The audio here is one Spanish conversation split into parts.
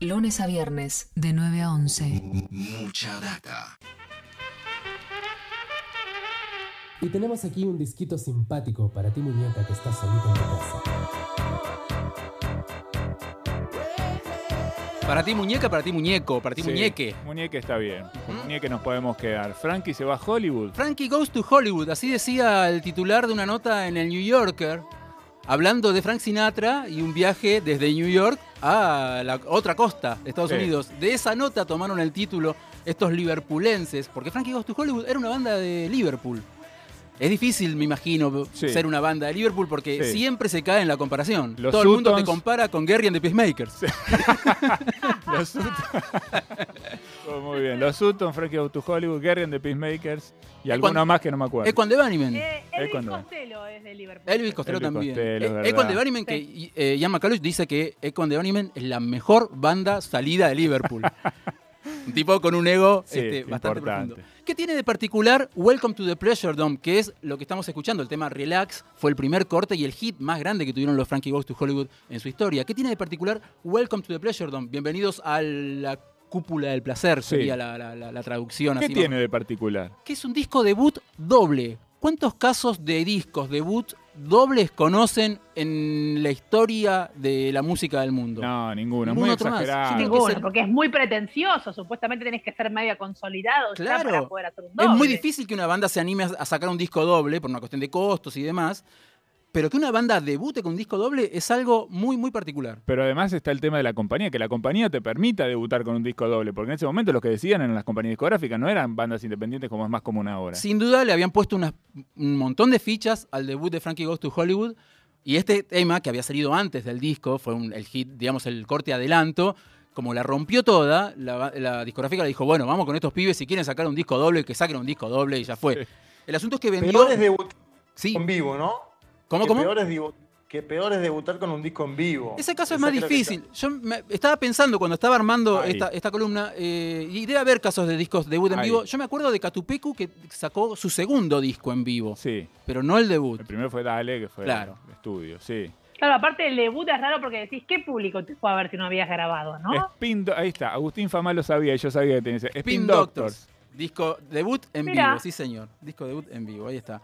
Lunes a viernes, de 9 a 11. Mucha data. Y tenemos aquí un disquito simpático para ti, muñeca, que estás solita en tu casa. Para ti muñeca, para ti muñeco, para ti Sí, muñeque. Muñeque está bien. Con Muñeque nos podemos quedar. Frankie se va a Hollywood. Frankie Goes to Hollywood, así decía el titular de una nota en el New Yorker, hablando de Frank Sinatra y un viaje desde New York a la otra costa de Estados Sí. Unidos. De esa nota tomaron el título estos liverpulenses, porque Frankie Goes to Hollywood era una banda de Liverpool. Es difícil, me imagino, Sí. ser una banda de Liverpool porque Sí. siempre se cae en la comparación. Los Todo el mundo te compara con Gary and the Peacemakers. Los Sutton. Oh, muy bien. Los Sutton, Frankie Go to Hollywood, Gary and the Peacemakers y alguno cuando- más que no me acuerdo. Equan de Bunnymen. Eh, Es Elvis cuando- Costello es de Liverpool. Elvis Costello Elvis también. Costello, es de Bunnymen, que y- eh, Ian dice que Equan de Bunnymen es la mejor banda salida de Liverpool. un tipo con un ego Sí, este, bastante importante. profundo. ¿Qué tiene de particular Welcome to the Pleasure Dome? Que es lo que estamos escuchando. El tema Relax fue el primer corte y el hit más grande que tuvieron los Frankie Goes to Hollywood en su historia. ¿Qué tiene de particular Welcome to the Pleasure Dome? Bienvenidos a la cúpula del placer, Sí. sería la, la- la- la traducción. ¿Qué así más tiene de particular? que es un disco debut doble. ¿Cuántos casos de discos debut dobles conocen en la historia de la música del mundo? No, ninguno. Es muy otro más. exagerado. Sí, Ninguno, ser- porque es muy pretencioso. Supuestamente tenés que ser media consolidado ya Claro. para poder hacer un Es doble. muy difícil que una banda se anime a sacar un disco doble por una cuestión de costos y demás, pero que una banda debute con un disco doble es algo muy, muy particular. Pero además está el tema de la compañía, que la compañía te permita debutar con un disco doble, porque en ese momento los que decían en las compañías discográficas no eran bandas independientes como es más común ahora. Sin duda le habían puesto unas- un montón de fichas al debut de Frankie Goes to Hollywood. Y este tema, que había salido antes del disco, fue un- el hit, digamos, el corte adelanto. Como la rompió toda, la, la discográfica le dijo, bueno, vamos con estos pibes, si quieren sacar un disco doble, que saquen un disco doble y ya fue. El asunto es que vendió... Es debutar Sí, en vivo, ¿no? ¿Cómo, que cómo? Peor es dibu- que peor es debutar con un disco en vivo. Ese caso es más que difícil. Yo me- estaba pensando cuando estaba armando esta, esta columna, eh, y debe haber casos de discos debut en Ahí. vivo. Yo me acuerdo de Catupecu que sacó su segundo disco en vivo, Sí. pero no el debut. El primero fue Dale, que fue Claro. el estudio, sí. Claro, aparte el debut es raro porque decís, ¿qué público te fue a ver si no habías grabado, no? Spin ahí está, Agustín Famá lo sabía y yo sabía que tenía ese. Spin, Spin Doctors. Doctors. Disco debut en Mirá. vivo, sí señor. Disco debut en vivo, ahí está.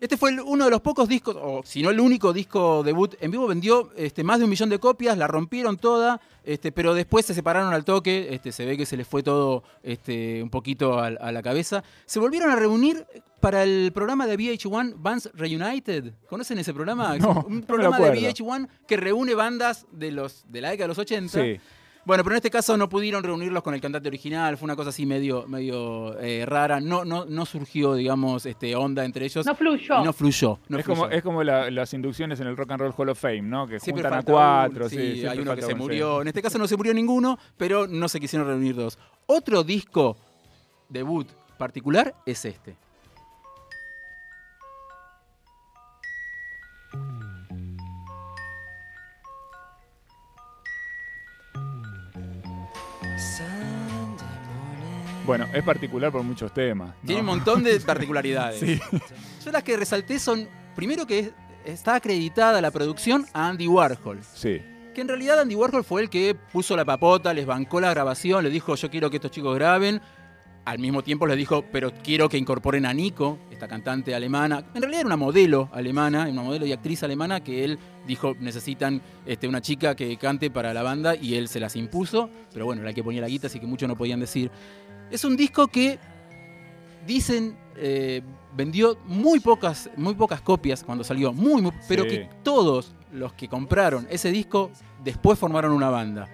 Este fue el- uno de los pocos discos, o si no el único disco debut en vivo, vendió este, más de un millón de copias, la rompieron toda, este, pero después se separaron al toque, este, se ve que se les fue todo este, un poquito a, la cabeza. Se volvieron a reunir para el programa de VH1 Bands Reunited. ¿Conocen ese programa? No, un- no programa de acuerdo. VH1 que reúne bandas de, los, de la década de los 80. Sí. Bueno, pero en este caso no pudieron reunirlos con el cantante original, fue una cosa así medio, medio eh, rara, no, no, no surgió, digamos, este, onda entre ellos. No fluyó. no fluyó. no es, como, fluyó. es como la- las inducciones en el Rock and Roll Hall of Fame, ¿no? Que Siempre juntan a cuatro. sí, sí, hay uno que se murió. En este caso no se murió ninguno, pero no se quisieron reunir dos. Otro disco debut particular es este. Bueno, es particular por muchos temas. ¿no? Tiene un montón de particularidades. Sí. Yo las que resalté son, primero que es- está acreditada la producción a Andy Warhol. Sí. Que en realidad Andy Warhol fue el que puso la papota, les bancó la grabación, les dijo yo quiero que estos chicos graben. Al mismo tiempo les dijo, pero quiero que incorporen a Nico, esta cantante alemana. En realidad era una modelo alemana, una modelo y actriz alemana que él dijo necesitan este, una chica que cante para la banda y él se las impuso. Pero bueno, era el que ponía la guita, así que muchos no podían decir. Es un disco que dicen eh, vendió muy pocas, muy pocas copias cuando salió, muy, muy- pero Sí. que todos los que compraron ese disco después formaron una banda.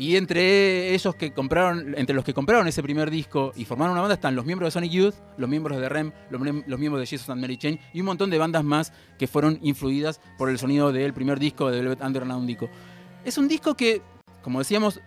Y entre ellos que compraron, entre los que compraron ese primer disco y formaron una banda están los miembros de Sonic Youth, los miembros de REM, los, los miembros de Jesus and Mary Chain y un montón de bandas más que fueron influidas por el sonido del primer disco de Velvet Underground. Es un disco que, como decíamos,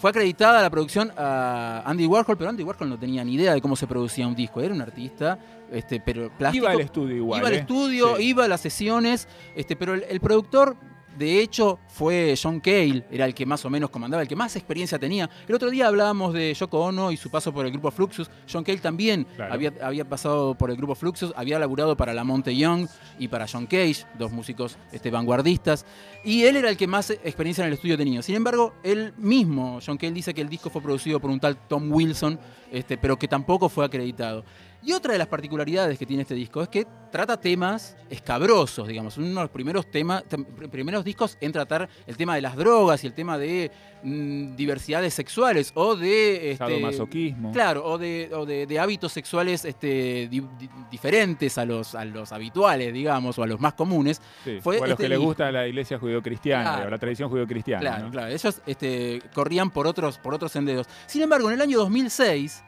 fue acreditada la producción a Andy Warhol, pero Andy Warhol no tenía ni idea de cómo se producía un disco. Era un artista, este, pero plástico. Iba al estudio igual. Iba al ¿eh? estudio, Sí. iba a las sesiones, este, pero el, el productor De hecho, fue John Cale, era el que más o menos comandaba, el que más experiencia tenía. El otro día hablábamos de Yoko Ono y su paso por el grupo Fluxus. John Cale también Claro. había, había pasado por el grupo Fluxus, había laburado para la Monte Young y para John Cage, dos músicos este, vanguardistas. Y él era el que más experiencia en el estudio tenía. Sin embargo, él mismo, John Cale, dice que el disco fue producido por un tal Tom Wilson, este, pero que tampoco fue acreditado. Y otra de las particularidades que tiene este disco es que trata temas escabrosos, digamos. Uno de los primeros, temas, tem- primeros discos en tratar el tema de las drogas y el tema de mm, diversidades sexuales o de... este, Sadomasoquismo. Claro, o de, o de- de hábitos sexuales este, di- di- diferentes a los, a los habituales, digamos, o a los más comunes. Sí, Fue o a los este que les gusta la iglesia judeocristiana, Claro. o la tradición judeocristiana. Claro, ¿no? claro. Ellos este, corrían por otros, por otros senderos. Sin embargo, en el año 2006,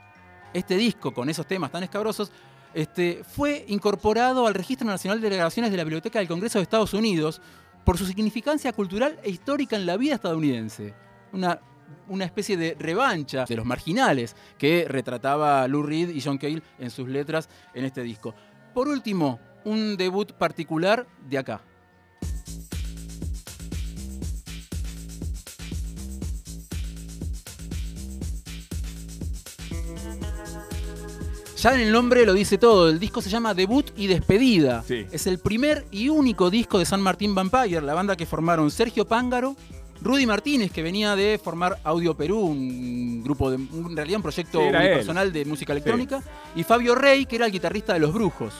este disco con esos temas tan escabrosos este, fue incorporado al Registro Nacional de Delegaciones de la Biblioteca del Congreso de Estados Unidos por su significancia cultural e histórica en la vida estadounidense. Una, una especie de revancha de los marginales que retrataba Lou Reed y John Cale en sus letras en este disco. Por último, un debut particular de acá. Ya en el nombre lo dice todo. El disco se llama Debut y Despedida. Sí. Es el primer y único disco de San Martín Vampire, la banda que formaron Sergio Pángaro, Rudy Martínez, que venía de formar Audio Perú, un grupo de, un- en realidad un proyecto Sí, personal de música electrónica, y Fabio Rey, que era el guitarrista de Los Brujos.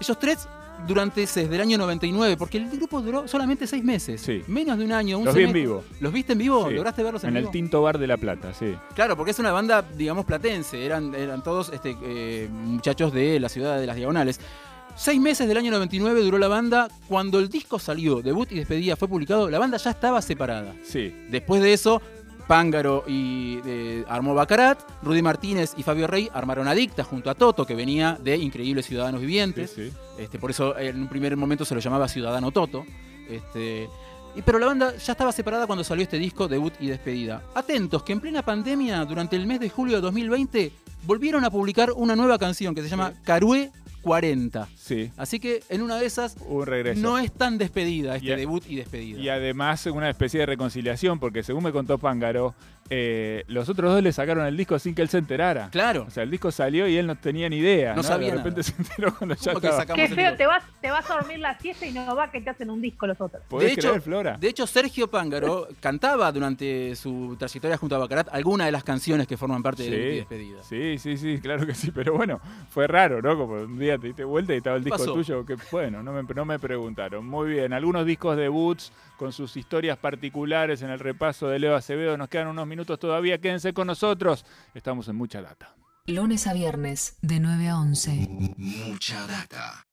Ellos tres durante desde el año 99, porque el grupo duró solamente seis meses, Sí. menos de un año. Un Los vi en vivo. ¿Los viste en vivo? Sí. ¿Lograste verlos en, En el vivo? Tinto Bar de La Plata, sí. Claro, porque es una banda, digamos, platense. Eran, eran todos este, eh, muchachos de la ciudad de las Diagonales. Seis meses del año 99 duró la banda. Cuando el disco salió, debut y despedida fue publicado, la banda ya estaba separada. Sí. Después de eso, Pángaro y eh, armó Bacarat, Rudy Martínez y Fabio Rey armaron Adicta junto a Toto, que venía de Increíbles Ciudadanos Vivientes. sí. Este, por eso en un primer momento se lo llamaba Ciudadano Toto. Este, y- pero la banda ya estaba separada cuando salió este disco, debut y despedida. Atentos, que en plena pandemia, durante el mes de julio de 2020, volvieron a publicar una nueva canción que se llama Carué 40. Sí. Así que en una de esas Un regreso. no es tan despedida este Y debut y despedida. Y además una especie de reconciliación, porque según me contó Pángaro, eh, los otros dos le sacaron el disco sin que él se enterara. Claro. O sea, el disco salió y él no tenía ni idea. No sabía De repente nada. se enteró cuando ya ¿Cómo que estaba. sacamos Qué feo, te vas, te vas a dormir la siesta y no va que te hacen un disco los otros. ¿Podés De hecho- creer, Flora? De hecho, Sergio Pángaro cantaba durante su trayectoria junto a Bacarat algunas de las canciones que forman parte de Sí. y despedida. Sí, sí, sí, claro que sí, pero bueno, fue raro, ¿no? Como un día te diste vuelta y estaba el disco Pasó. tuyo, que bueno, no me, no me preguntaron. Muy bien, algunos discos debuts con sus historias particulares en el repaso de Leo Acevedo, nos quedan unos minutos todavía, quédense con nosotros, estamos en mucha data. Lunes a viernes, de 9 a 11. Mucha data.